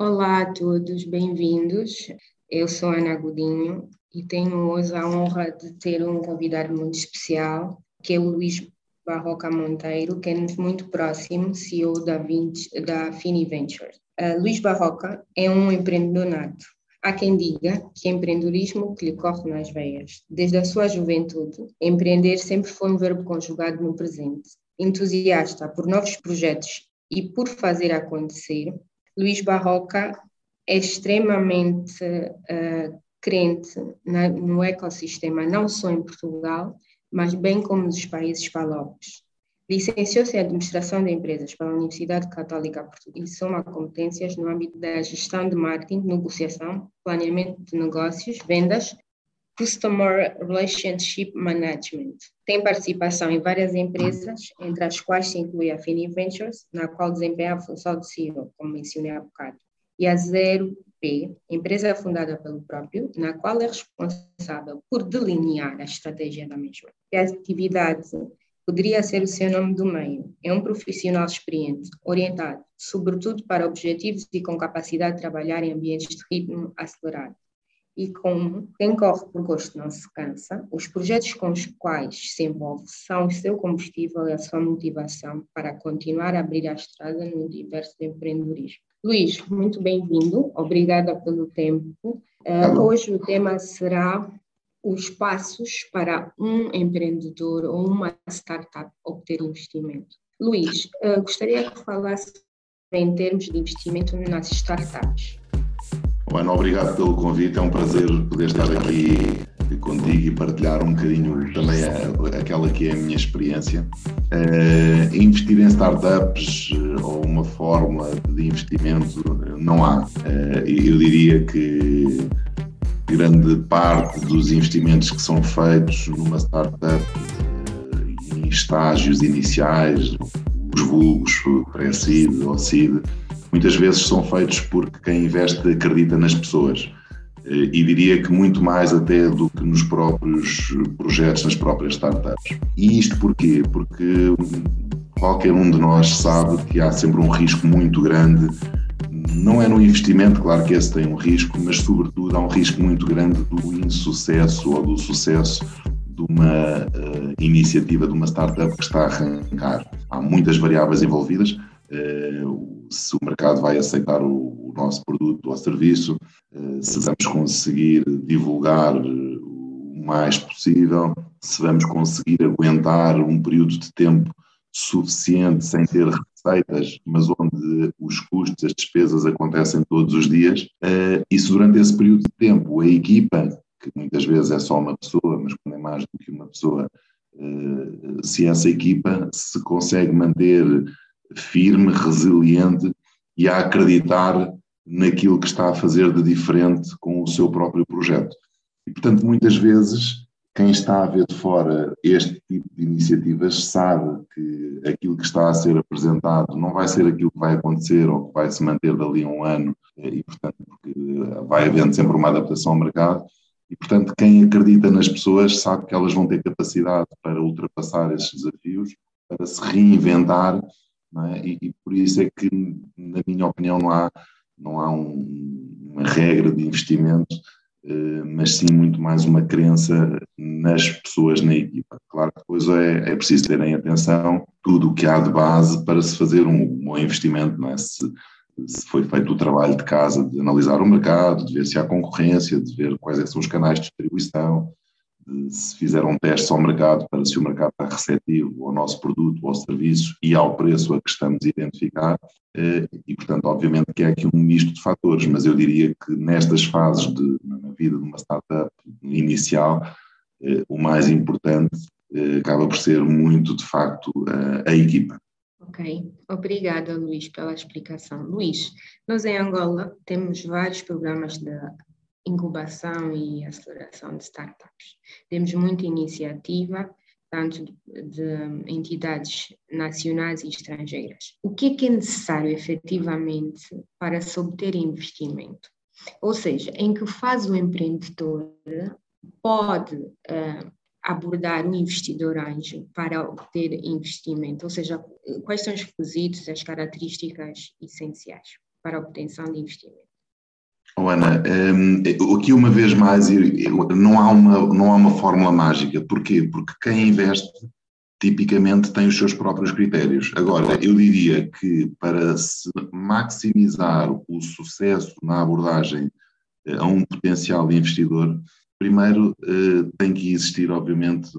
Olá a todos, bem-vindos. Eu sou Ana Godinho e tenho hoje a honra de ter um convidado muito especial, que é o Luís Barroca Monteiro, que é muito próximo, CEO da, 20, da Fini Ventures. Uh, Luís Barroca é um empreendedor nato. Há quem diga que é empreendedorismo que lhe corre nas veias. Desde a sua juventude, empreender sempre foi um verbo conjugado no presente. Entusiasta por novos projetos e por fazer acontecer, Luís Barroca é extremamente uh, crente na, no ecossistema, não só em Portugal, mas bem como nos países falopes. Licenciou-se em Administração de Empresas pela Universidade Católica Portuguesa e soma competências no âmbito da gestão de marketing, negociação, planeamento de negócios, vendas, Customer Relationship Management. Tem participação em várias empresas, entre as quais se inclui a Fini Ventures, na qual desempenha a função de CEO, como mencionei há bocado, e a Zero P, empresa fundada pelo próprio, na qual é responsável por delinear a estratégia da mesma. E a atividade poderia ser o seu nome do meio. É um profissional experiente, orientado, sobretudo para objetivos e com capacidade de trabalhar em ambientes de ritmo acelerado. E como quem corre por gosto não se cansa, os projetos com os quais se envolve são o seu combustível e a sua motivação para continuar a abrir a estrada no universo do empreendedorismo. Luís, muito bem-vindo, obrigada pelo tempo. Uh, hoje o tema será os passos para um empreendedor ou uma startup obter investimento. Luís, uh, gostaria que falasse em termos de investimento nas startups. Bueno, obrigado pelo convite, é um prazer poder estar aqui contigo e partilhar um bocadinho também a, aquela que é a minha experiência. Uh, investir em startups uh, ou uma fórmula de investimento não há. Uh, eu diria que grande parte dos investimentos que são feitos numa startup em estágios iniciais, os vulgos pré-seed ou seed, muitas vezes são feitos porque quem investe acredita nas pessoas eh, e diria que muito mais até do que nos próprios projetos, nas próprias startups. E isto porquê? Porque qualquer um de nós sabe que há sempre um risco muito grande, não é no investimento, claro que esse tem um risco, mas sobretudo há um risco muito grande do insucesso ou do sucesso de uma uh, iniciativa, de uma startup que está a arrancar. Há muitas variáveis envolvidas, uh, se o mercado vai aceitar o, o nosso produto ou serviço, uh, se vamos conseguir divulgar o mais possível, se vamos conseguir aguentar um período de tempo suficiente sem ter receitas, mas onde os custos, as despesas acontecem todos os dias, e se durante esse período de tempo. A equipa, que muitas vezes é só uma pessoa, mas quando é mais do que uma pessoa, se essa equipa se consegue manter firme, resiliente e a acreditar naquilo que está a fazer de diferente com o seu próprio projeto. E, portanto, muitas vezes, quem está a ver de fora este tipo de iniciativas sabe que aquilo que está a ser apresentado não vai ser aquilo que vai acontecer ou que vai se manter dali a um ano, e, portanto, porque vai havendo sempre uma adaptação ao mercado. E, portanto, quem acredita nas pessoas sabe que elas vão ter capacidade para ultrapassar esses desafios, para se reinventar é? e, e, por isso é que, na minha opinião, não há, não há um, uma regra de investimento, eh, mas sim muito mais uma crença nas pessoas na equipa. Claro que depois é, é preciso terem atenção tudo o que há de base para se fazer um bom investimento, não é? Se, se foi feito o trabalho de casa de analisar o mercado, de ver se há concorrência, de ver quais é são os canais de distribuição, se fizeram testes ao mercado para se o mercado está receptivo ao nosso produto ou serviço e ao preço a que estamos a identificar. Eh, e, portanto, obviamente que é aqui um misto de fatores, mas eu diria que nestas fases de, na vida de uma startup inicial, eh, o mais importante eh, acaba por ser muito, de facto, a, a equipa. Ok, obrigada Luís pela explicação. Luís, nós em Angola temos vários programas de incubação e aceleração de startups. Temos muita iniciativa, tanto de entidades nacionais e estrangeiras. O que é, que é necessário efetivamente para se obter investimento? Ou seja, em que fase o empreendedor pode uh, abordar um investidor anjo para obter investimento? Ou seja, quais são os requisitos, as características essenciais? para a obtenção de investimento. Oh, Ana, um, aqui uma vez mais, não há, uma, não há uma fórmula mágica. Porquê? Porque quem investe tipicamente tem os seus próprios critérios. Agora, eu diria que para se maximizar o sucesso na abordagem eh, a um potencial investidor, primeiro eh, tem que existir, obviamente,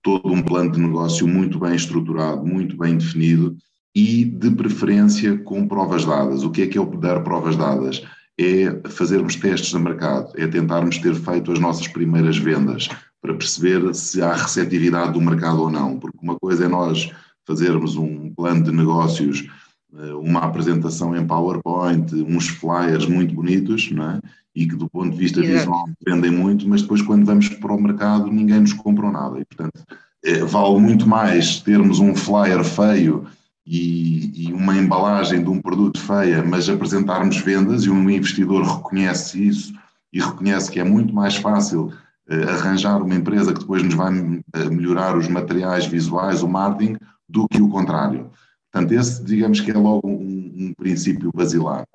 todo um plano de negócio muito bem estruturado, muito bem definido e, de preferência, com provas dadas. O que é que é o dar provas dadas? É fazermos testes de mercado, é tentarmos ter feito as nossas primeiras vendas para perceber se há receptividade do mercado ou não, porque uma coisa é nós fazermos um plano de negócios, eh, uma apresentação em PowerPoint, uns flyers muito bonitos, não é? e que do ponto de vista visual vendem muito, mas depois quando vamos para o mercado ninguém nos compra nada. E, portanto, é, vale muito mais termos um flyer feio e, e, uma embalagem de um produto feia, mas apresentarmos vendas e um investidor reconhece isso e reconhece que é muito mais fácil uh, arranjar uma empresa que depois nos vai uh, melhorar os materiais visuais, o marketing, do que o contrário. Portanto, esse, digamos que é logo um, um princípio basilar.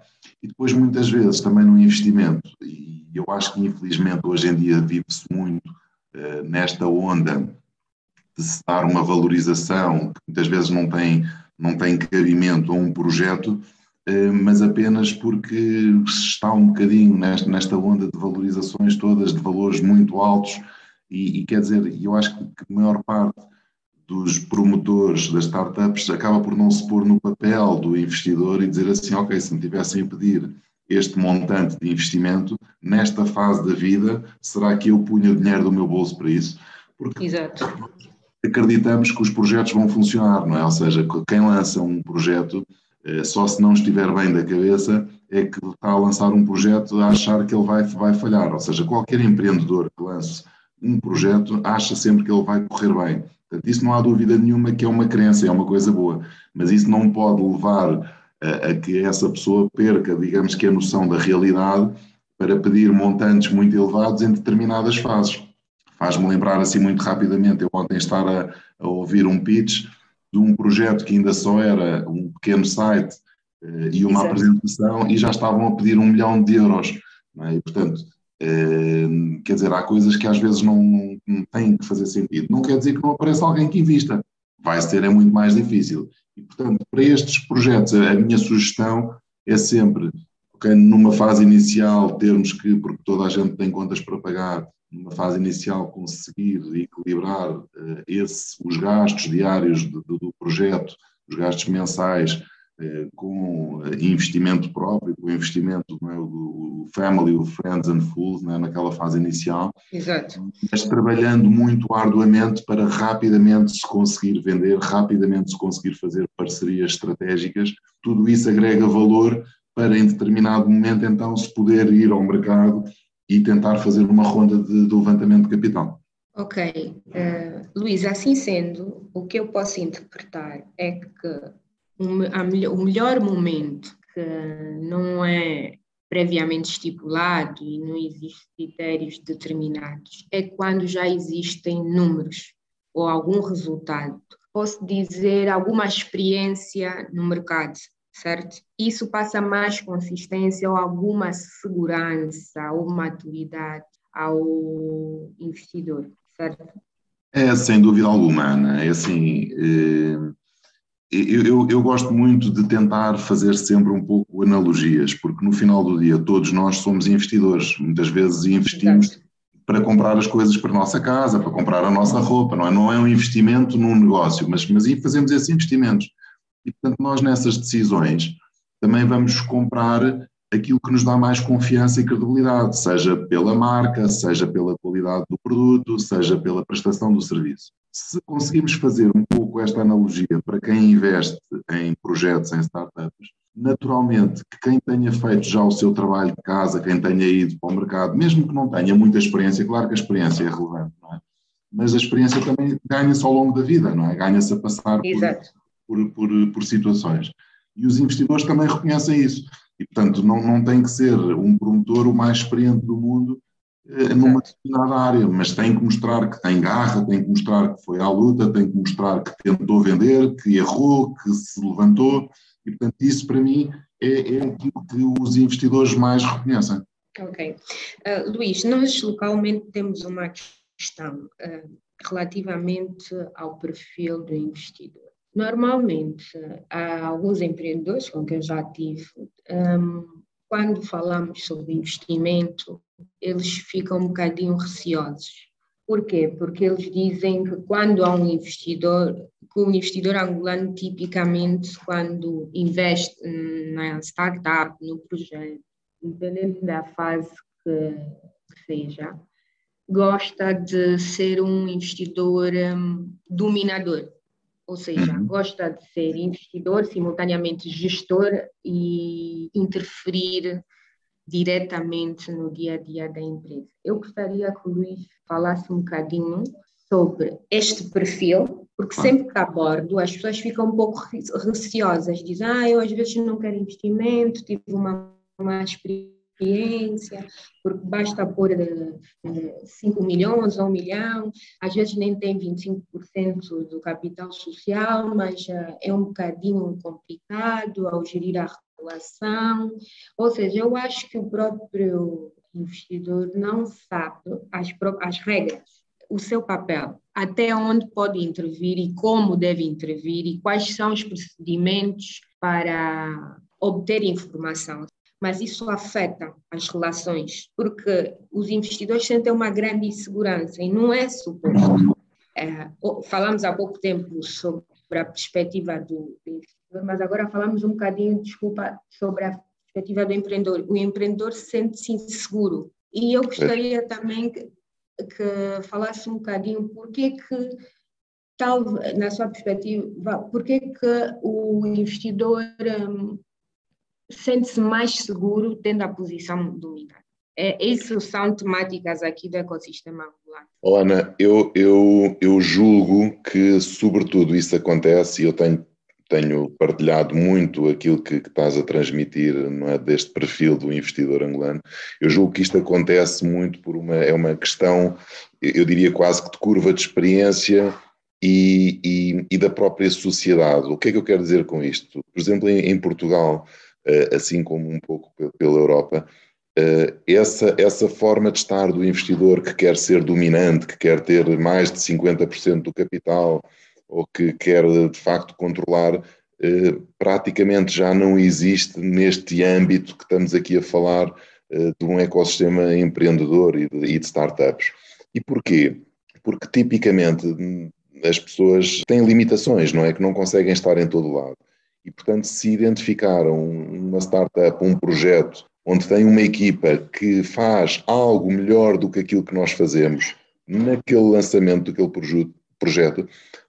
E depois, muitas vezes, também no investimento, e eu acho que infelizmente hoje em dia vive-se muito uh, nesta onda de se dar uma valorização que muitas vezes não tem, não tem cabimento a um projeto, uh, mas apenas porque se está um bocadinho nesta, onda de valorizações todas, de valores muito altos, e, e quer dizer, eu acho que a maior parte dos promotores das startups acaba por não se pôr no papel do investidor e dizer assim, ok, se me tivessem a pedir este montante de investimento nesta fase da vida, será que eu punha o dinheiro do meu bolso para isso? Porque Exato. Acreditamos que os projetos vão funcionar, não é? Ou seja, quem lança um projeto, eh, só se não estiver bem da cabeça, é que está a lançar um projeto a achar que ele vai, vai falhar. Ou seja, qualquer empreendedor que lance um projeto acha sempre que ele vai correr bem. Portanto, isso não há dúvida nenhuma que é uma crença, é uma coisa boa, mas isso não pode levar a, a que essa pessoa perca, digamos que a noção da realidade para pedir montantes muito elevados em determinadas fases. Faz-me lembrar assim muito rapidamente, eu ontem estar a, a, ouvir um pitch de um projeto que ainda só era um pequeno site uh, e uma Exato. apresentação e já estavam a pedir um milhão de euros. É? E, portanto, uh, quer dizer, há coisas que às vezes não, não tem que fazer sentido. Não quer dizer que não apareça alguém que invista. Vai ser, é muito mais difícil. E, portanto, para estes projetos, a minha sugestão é sempre, okay, numa fase inicial, termos que, porque toda a gente tem contas para pagar, numa fase inicial conseguir equilibrar uh, esse, os gastos diários do, do projeto, os gastos mensais, eh, com eh, investimento próprio, com investimento é, do family, o friends and fools, né, naquela fase inicial. Exato. Mas trabalhando muito arduamente para rapidamente se conseguir vender, rapidamente se conseguir fazer parcerias estratégicas. Tudo isso agrega valor para, em determinado momento, então, se poder ir ao mercado e tentar fazer uma ronda de, de levantamento de capital. Ok. Uh, Luís, assim sendo, o que eu posso interpretar é que o melhor momento que não é previamente estipulado e não existem critérios determinados é quando já existem números ou algum resultado. Posso dizer alguma experiência no mercado, certo? Isso passa mais consistência ou alguma segurança ou maturidade ao investidor, certo? É, sem dúvida alguma, Ana. É assim, eh, eu, eu, eu, gosto muito de tentar fazer sempre um pouco analogias, porque no final do dia todos nós somos investidores. Muitas vezes investimos Exato. para comprar as coisas para a nossa casa, para comprar a nossa roupa, não é? Não é um investimento num negócio, mas, mas fazemos esses investimentos. E portanto nós nessas decisões também vamos comprar aquilo que nos dá mais confiança e credibilidade, seja pela marca, seja pela qualidade do produto, seja pela prestação do serviço. Se conseguimos fazer um pouco esta analogia para quem investe em projetos, em startups, naturalmente que quem tenha feito já o seu trabalho de casa, quem tenha ido para o mercado, mesmo que não tenha muita experiência, claro que a experiência é relevante, não é? Mas a experiência também ganha-se ao longo da vida, não é? Ganha-se a passar por, por, por, por situações. E os investidores também reconhecem isso. E, portanto, não, não tem que ser um promotor o mais experiente do mundo eh, numa determinada área, mas tem que mostrar que tem garra, tem que mostrar que foi à luta, tem que mostrar que tentou vender, que errou, que se levantou E, portanto, isso para mim é, é aquilo que os investidores mais reconhecem. Ok. Uh, Luís, nós localmente temos uma questão uh, relativamente ao perfil do investidor. Normalmente, há alguns empreendedores com quem eu já tive, um, quando falamos sobre investimento, eles ficam um bocadinho receosos. Por quê? Porque eles dizem que quando há um investidor, que o investidor angolano tipicamente quando investe na startup, no projeto, independente da fase que, que seja, gosta de ser um investidor um, dominador, ou seja, uhum. gosta de ser investidor, simultaneamente gestor e interferir diretamente no dia a dia da empresa. Eu gostaria que o Luís falasse um bocadinho sobre este perfil, porque sempre que abordo as pessoas ficam um pouco receosas, dizem, ah, eu às vezes não quero investimento, tive uma, uma experiência experiência, porque basta pôr 5 uh, milhões ou 1 milhão, às vezes nem tem 25% do capital social, mas uh, é um bocadinho complicado ao gerir a relação. Ou seja, eu acho que o próprio investidor não sabe as, as regras, o seu papel, até onde pode intervir e como deve intervir e quais são os procedimentos para obter informação mas isso afeta as relações, porque os investidores sentem uma grande insegurança e não é suposto. É, falamos há pouco tempo sobre a perspectiva do investidor, mas agora falamos um bocadinho, desculpa, sobre a perspectiva do empreendedor. O empreendedor sente-se inseguro. E eu gostaria também que, que falasse um bocadinho porque que tal, na sua perspectiva, porque que o investidor um, sente-se mais seguro tendo a posição dominante. É, isso são temáticas aqui do ecossistema. Oh, Ana, eu, eu, eu julgo que, sobretudo, isso acontece e eu tenho, tenho partilhado muito aquilo que, que, estás a transmitir não é, deste perfil do investidor angolano. Eu julgo que isto acontece muito por uma, é uma questão, eu diria quase que de curva de experiência e, e, e da própria sociedade. O que é que eu quero dizer com isto? Por exemplo, em, em Portugal, assim como um pouco pela Europa, eh, essa, essa forma de estar do investidor que quer ser dominante, que quer ter mais de 50% do capital ou que quer de facto controlar, eh, praticamente já não existe neste âmbito que estamos aqui a falar de um ecossistema empreendedor e de, e de startups. E porquê? Porque tipicamente hum, as pessoas têm limitações, não é? Que não conseguem estar em todo lado. E, portanto, se identificaram uma startup, um projeto, onde tem uma equipa que faz algo melhor do que aquilo que nós fazemos naquele lançamento daquele projeto,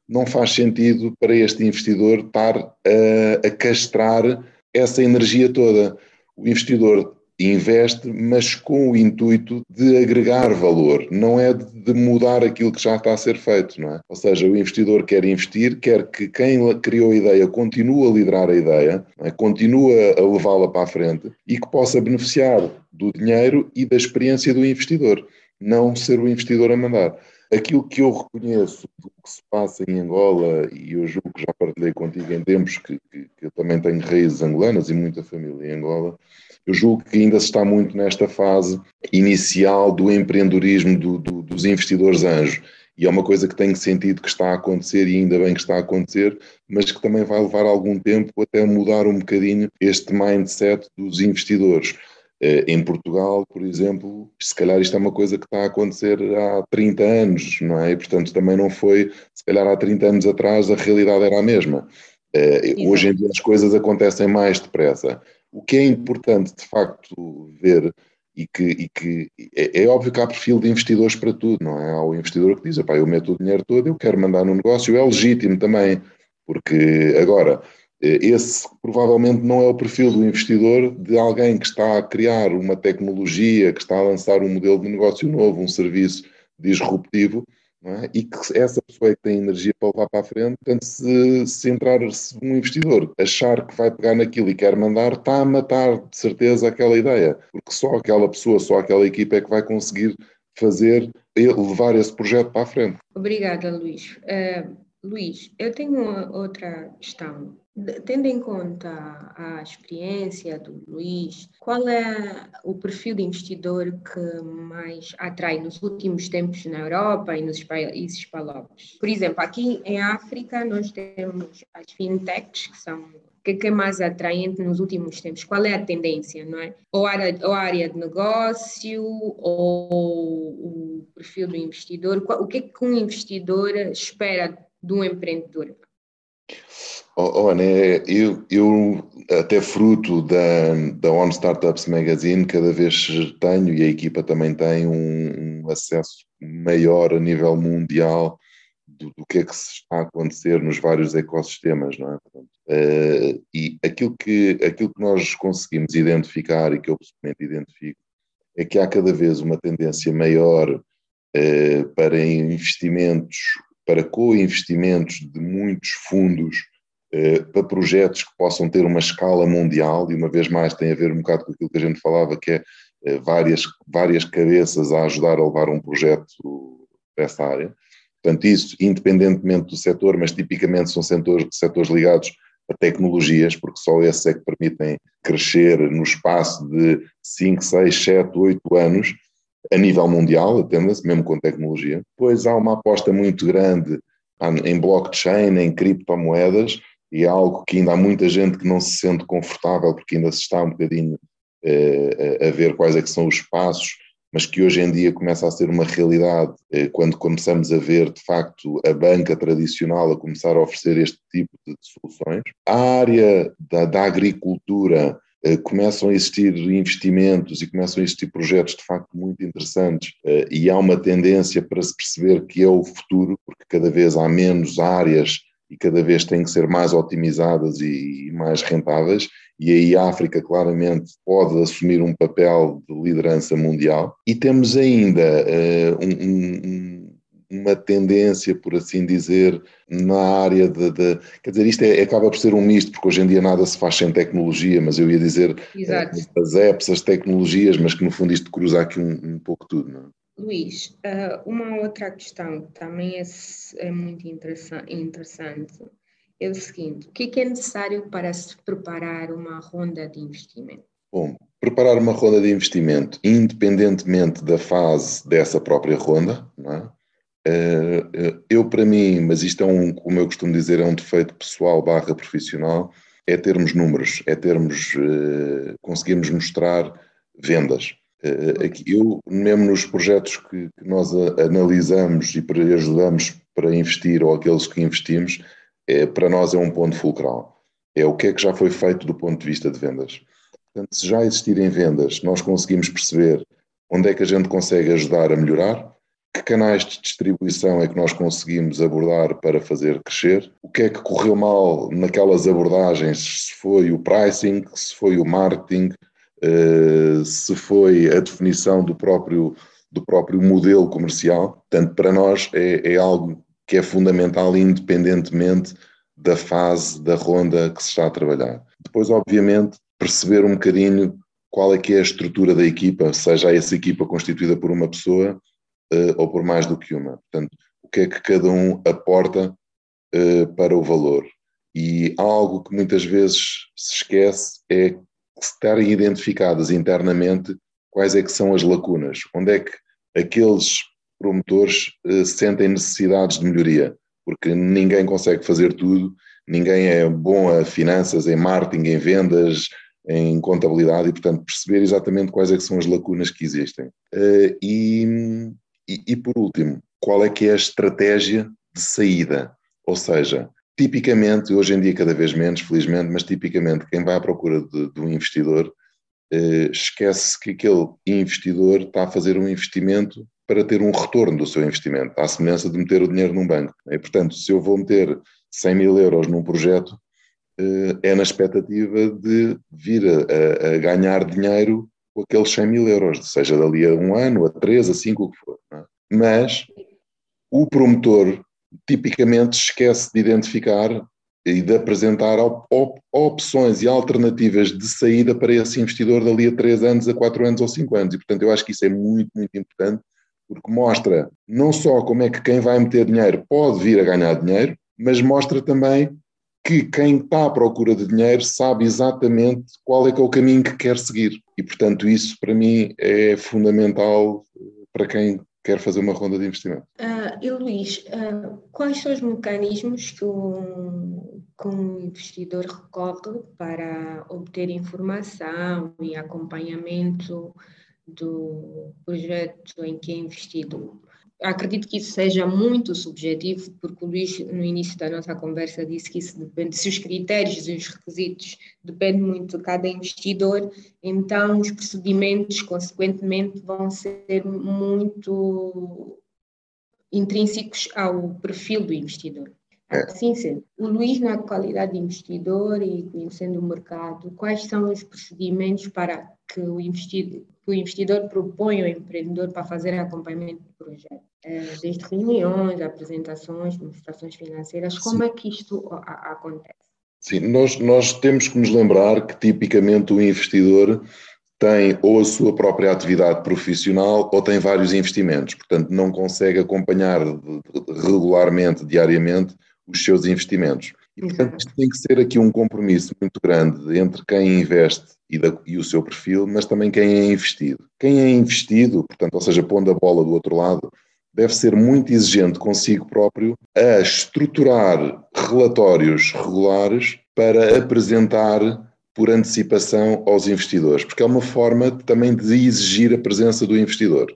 não faz sentido para este investidor estar a, a castrar essa energia toda. O investidor investe, mas com o intuito de agregar valor, não é de mudar aquilo que já está a ser feito, não é? Ou seja, o investidor quer investir, quer que quem criou a ideia continue a liderar a ideia, é? continue a levá-la para a frente e que possa beneficiar do dinheiro e da experiência do investidor, não ser o investidor a mandar. Aquilo que eu reconheço do que se passa em Angola, e eu julgo que já partilhei contigo em tempos que, que, que eu também tenho raízes angolanas e muita família em Angola, eu julgo que ainda se está muito nesta fase inicial do empreendedorismo do, do, dos investidores anjos. E é uma coisa que tem sentido que está a acontecer e ainda bem que está a acontecer, mas que também vai levar algum tempo até mudar um bocadinho este mindset dos investidores. Eh, em Portugal, por exemplo, se calhar isto é uma coisa que está a acontecer há 30 anos, não é? E, portanto, também não foi, se calhar há 30 anos atrás a realidade era a mesma. Eh, hoje em dia as coisas acontecem mais depressa. O que é importante, de facto, ver e que, e que é, é, óbvio que há perfil de investidores para tudo, não é? Há o investidor que diz, eu meto o dinheiro todo, eu quero mandar no negócio, é legítimo também, porque agora, esse provavelmente não é o perfil do investidor de alguém que está a criar uma tecnologia, que está a lançar um modelo de negócio novo, um serviço disruptivo, é? e que essa pessoa é que tem energia para levar para a frente. Portanto, se, se entrar se um investidor achar que vai pegar naquilo e quer mandar, está a matar de certeza aquela ideia, porque só aquela pessoa, só aquela equipa é que vai conseguir fazer, levar esse projeto para a frente. Obrigada, Luís. Uh, Luís, eu tenho outra questão. Tendo em conta a experiência do Luís, qual é o perfil de investidor que mais atrai nos últimos tempos na Europa e nos países palopes? Por exemplo, aqui em África nós temos as fintechs, que são o que é mais atraente nos últimos tempos? Qual é a tendência, não é? Ou a área, ou a área de negócio, ou o perfil do investidor? O que é que um investidor espera de um empreendedor? Ana, eu, eu, até fruto da, da On Startups Magazine, cada vez tenho, e a equipa também tem, um, um acesso maior a nível mundial do, do, que é que se está a acontecer nos vários ecossistemas, não é? Uh, e aquilo que, aquilo que nós conseguimos identificar e que eu pessoalmente identifico é que há cada vez uma tendência maior uh, para investimentos, para co-investimentos de muitos fundos para projetos que possam ter uma escala mundial, e uma vez mais tem a ver um bocado com aquilo que a gente falava, que é eh, várias, várias cabeças a ajudar a levar um projeto dessa área. Portanto, isso independentemente do setor, mas tipicamente são setores, setores ligados a tecnologias, porque só esses é que permitem crescer no espaço de 5, 6, 7, 8 anos, a nível mundial, atenda-se, mesmo com tecnologia. Depois há uma aposta muito grande em blockchain, em criptomoedas, e é algo que ainda há muita gente que não se sente confortável porque ainda se está um bocadinho eh, a ver quais é que são os passos, mas que hoje em dia começa a ser uma realidade eh, quando começamos a ver de facto a banca tradicional a começar a oferecer este tipo de soluções. A área da, da agricultura eh, começam a existir investimentos e começam a existir projetos de facto muito interessantes e há uma tendência para se perceber que é o futuro, porque cada vez há menos áreas e cada vez têm que ser mais otimizadas e, mais rentáveis, e aí a África claramente pode assumir um papel de liderança mundial. E temos ainda uh, um, um, uma tendência, por assim dizer, na área de. de quer dizer, isto é, acaba por ser um misto, porque hoje em dia nada se faz sem tecnologia, mas eu ia dizer uh, as apps, as tecnologias, mas que no fundo isto cruza aqui um, um pouco tudo, não é? Luís, uh, uma outra questão que também é, é muito interessante é o seguinte: o que é, que é necessário para se preparar uma ronda de investimento? Bom, preparar uma ronda de investimento, independentemente da fase dessa própria ronda, é? Uh, eu, para mim, mas isto é um, como eu costumo dizer, é um defeito pessoal barra profissional, é termos números, é termos, conseguirmos mostrar vendas. Eh, eu, mesmo nos projetos que, nós analisamos e ajudamos para investir, ou aqueles que investimos, é, para nós é um ponto fulcral. É o que é que já foi feito do ponto de vista de vendas. Portanto, se já existirem vendas, nós conseguimos perceber onde é que a gente consegue ajudar a melhorar, que canais de distribuição é que nós conseguimos abordar para fazer crescer, o que é que correu mal naquelas abordagens, se foi o pricing, se foi o marketing, se foi a definição do próprio, do próprio modelo comercial. Portanto, para nós é, é algo que é fundamental, independentemente da fase da ronda que se está a trabalhar. Depois, obviamente, perceber um bocadinho qual é que é a estrutura da equipa, seja essa equipa constituída por uma pessoa uh, ou por mais do que uma. Portanto, o que é que cada um aporta uh, para o valor. E algo que muitas vezes se esquece é estarem identificadas internamente quais é que são as lacunas, onde é que aqueles promotores uh, sentem necessidades de melhoria, porque ninguém consegue fazer tudo, ninguém é bom a finanças, em marketing, em vendas, em contabilidade e, portanto, perceber exatamente quais é que são as lacunas que existem. Uh, e, e, e, por último, qual é que é a estratégia de saída? Ou seja, tipicamente, hoje em dia cada vez menos, felizmente, mas tipicamente quem vai à procura de, de um investidor eh, esquece que aquele investidor está a fazer um investimento para ter um retorno do seu investimento, à semelhança de meter o dinheiro num banco. E, portanto, se eu vou meter 100 mil euros num projeto, eh, é na expectativa de vir a, a, ganhar dinheiro com aqueles 100 mil euros, seja dali a um ano, a três, a cinco, o que for. É? Mas o promotor tipicamente esquece de identificar e de apresentar op opções e alternativas de saída para esse investidor dali a 3 anos, a 4 anos ou 5 anos. E, portanto, eu acho que isso é muito, muito importante, porque mostra não só como é que quem vai meter dinheiro pode vir a ganhar dinheiro, mas mostra também que quem está à procura de dinheiro sabe exatamente qual é que é o caminho que quer seguir. E, portanto, isso para mim é fundamental para quem quer fazer uma ronda de investimento. Uh, e Luís, uh, quais são os mecanismos que um, que um investidor recorre para obter informação e acompanhamento do projeto em que é investido? Acredito que isso seja muito subjetivo, porque o Luís, no início da nossa conversa, disse que isso depende, se os critérios e os requisitos dependem muito de cada investidor, então os procedimentos, consequentemente, vão ser muito intrínsecos ao perfil do investidor. É. Assim sendo, o Luís, na qualidade de investidor e conhecendo o mercado, quais são os procedimentos para que o investidor, que o investidor propõe ao empreendedor para fazer acompanhamento do projeto? É, desde reuniões, apresentações, demonstrações financeiras, como Sim. é que isto acontece? Sim, nós, nós temos que nos lembrar que tipicamente o investidor tem ou a sua própria atividade profissional ou tem vários investimentos, portanto não consegue acompanhar regularmente, diariamente, os seus investimentos. E, portanto, isto tem que ser aqui um compromisso muito grande entre quem investe e, da, e, o seu perfil, mas também quem é investido. Quem é investido, portanto, ou seja, pondo a bola do outro lado, deve ser muito exigente consigo próprio a estruturar relatórios regulares para apresentar por antecipação aos investidores, porque é uma forma também de exigir a presença do investidor.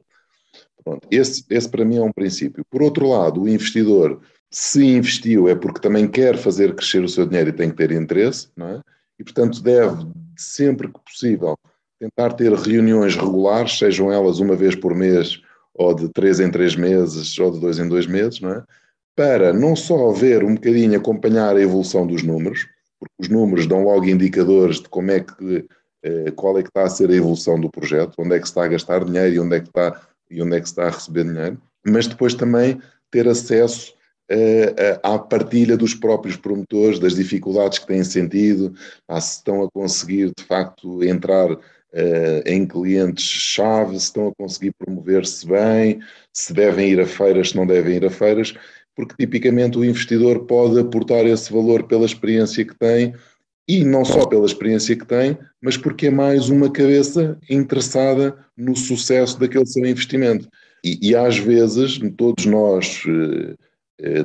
Pronto, esse, esse para mim é um princípio. Por outro lado, o investidor, se investiu, é porque também quer fazer crescer o seu dinheiro e tem que ter interesse, não é? E, portanto, deve, sempre que possível, tentar ter reuniões regulares, sejam elas uma vez por mês ou de três em três meses, ou de dois em dois meses, não é? Para não só ver um bocadinho, acompanhar a evolução dos números, porque os números dão logo indicadores de como é que, eh, qual é que está a ser a evolução do projeto, onde é que se está a gastar dinheiro e onde é que está, e onde é que está a receber dinheiro, mas depois também ter acesso à partilha dos próprios promotores, das dificuldades que têm sentido, se estão a conseguir de facto entrar uh, em clientes-chave, se estão a conseguir promover-se bem, se devem ir a feiras, se não devem ir a feiras, porque tipicamente o investidor pode aportar esse valor pela experiência que tem e não só pela experiência que tem, mas porque é mais uma cabeça interessada no sucesso daquele seu investimento. E, e às vezes, todos nós eh, eh,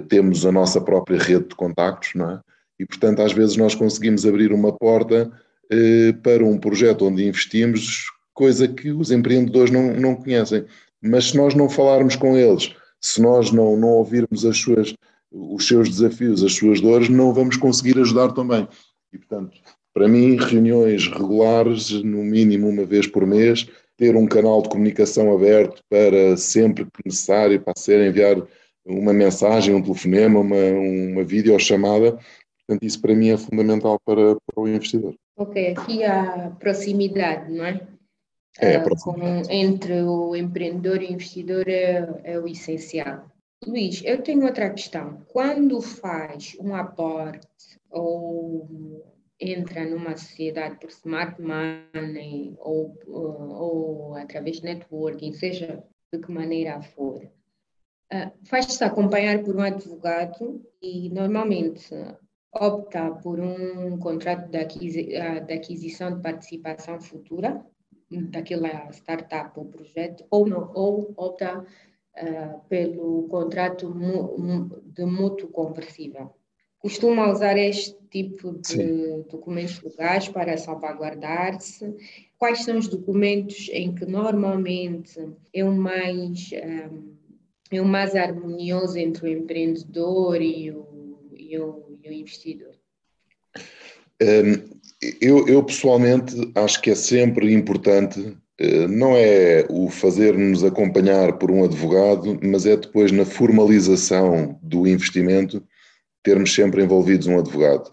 temos a nossa própria rede de contactos, não é? E portanto, às vezes nós conseguimos abrir uma porta eh, para um projeto onde investimos, coisa que os empreendedores não, não conhecem. Mas se nós não falarmos com eles, se nós não, não ouvirmos as suas, os seus desafios, as suas dores, não vamos conseguir ajudar também. E, portanto, para mim, reuniões regulares, no mínimo uma vez por mês, ter um canal de comunicação aberto para sempre que necessário, para ser enviar uma mensagem, um telefonema, uma, uma videochamada, portanto, isso para mim é fundamental para, para o investidor. Ok, aqui a proximidade, não é? É, a proximidade. Com, entre o empreendedor e o investidor é, é o essencial. Luís, eu tenho outra questão. Quando faz um aporte ou entra numa sociedade por smart money ou, ou, ou através de networking, seja de que maneira for, faz-se acompanhar por um advogado e normalmente opta por um contrato de, ah, de aquisição de participação futura daquela startup ou projeto, ou, não, ou opta uh, pelo contrato de mútuo conversível. Costuma usar este tipo de Sim. documentos legais para salvaguardar-se? Quais são os documentos em que normalmente é o mais, um, o mais harmonioso entre o empreendedor e o, e o e o investidor? Um, eu, eu, pessoalmente acho que é sempre importante, eh, não é o fazer-nos acompanhar por um advogado, mas é depois na formalização do investimento termos sempre envolvidos um advogado.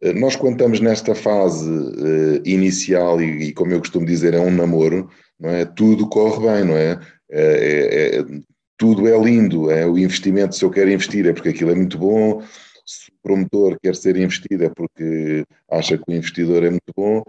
Eh, nós, quando estamos nesta fase uh, inicial, e, e, como eu costumo dizer, é um namoro, não é? tudo corre bem, não? É, é, é? Tudo é lindo, é o investimento, se eu quero investir é porque aquilo é muito bom, se o promotor quer ser investido é porque acha que o investidor é muito bom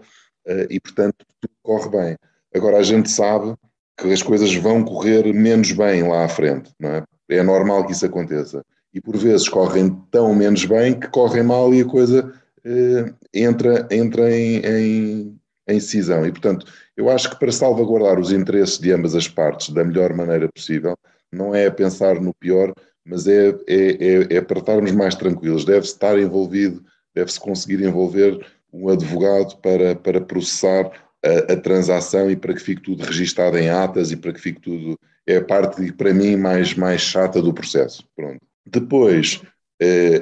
eh, e, portanto, tudo corre bem. Agora, a gente sabe que as coisas vão correr menos bem lá à frente, não é? É normal que isso aconteça. e por vezes correm tão menos bem que correm mal e a coisa eh, entra, entra em, em, em cisão. E, portanto, eu acho que para salvaguardar os interesses de ambas as partes da melhor maneira possível, não é pensar no pior, mas é, é, é, é para estarmos mais tranquilos. Deve-se estar envolvido, deve-se conseguir envolver um advogado para, para processar a, a, transação e para que fique tudo registado em atas e para que fique tudo. É a parte, para mim, mais, mais chata do processo. Pronto. Depois, eh,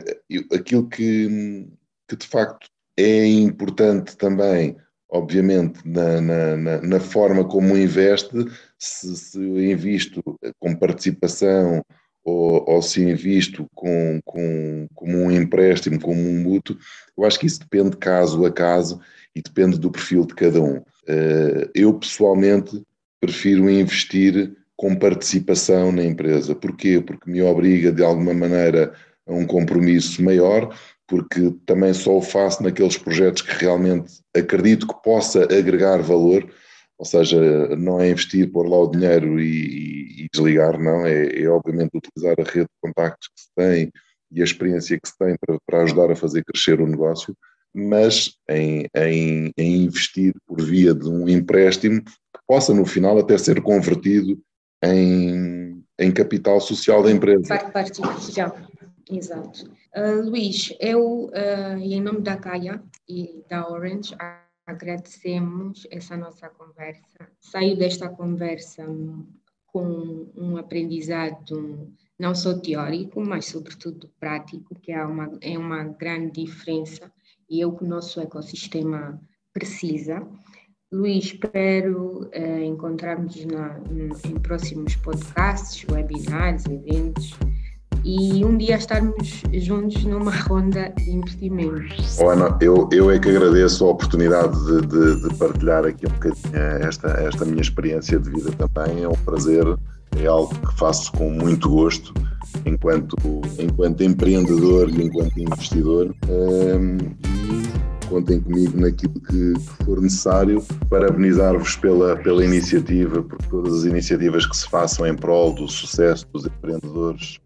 aquilo que, que de facto é importante também, obviamente, na, na, na forma como investe, se, se invisto com participação ou, ou se invisto com, com, como um empréstimo, como um mútuo, eu acho que isso depende caso a caso e depende do perfil de cada um. Eh, eu, pessoalmente, prefiro investir com participação na empresa. Porquê? Porque me obriga, de alguma maneira, a um compromisso maior, porque também só o faço naqueles projetos que realmente acredito que possa agregar valor, ou seja, não é investir, pôr lá o dinheiro e, e, desligar, não, é, é, obviamente utilizar a rede de contactos que se tem e a experiência que se tem para, para ajudar a fazer crescer o negócio, mas em, em, em investir por via de um empréstimo que possa no final até ser convertido em, em capital social da empresa. Parte, parte social, exato. Uh, Luís, eu, uh, em nome da Caia e da Orange, agradecemos essa nossa conversa. Saio desta conversa com um aprendizado não só teórico, mas sobretudo prático, que é uma, é uma grande diferença e é o que o nosso ecossistema precisa. Luís, espero uh, encontrarmos na, em próximos podcasts, webinars, eventos e um dia estarmos juntos numa ronda de investimentos. Oh, Ana, eu, eu é que agradeço a oportunidade de, de, de, partilhar aqui um bocadinho esta, esta minha experiência de vida também. É um prazer, é algo que faço com muito gosto enquanto, enquanto empreendedor e enquanto investidor. Um, contem comigo naquilo que, for necessário. Parabenizar-vos pela, pela iniciativa, por todas as iniciativas que se façam em prol do sucesso dos empreendedores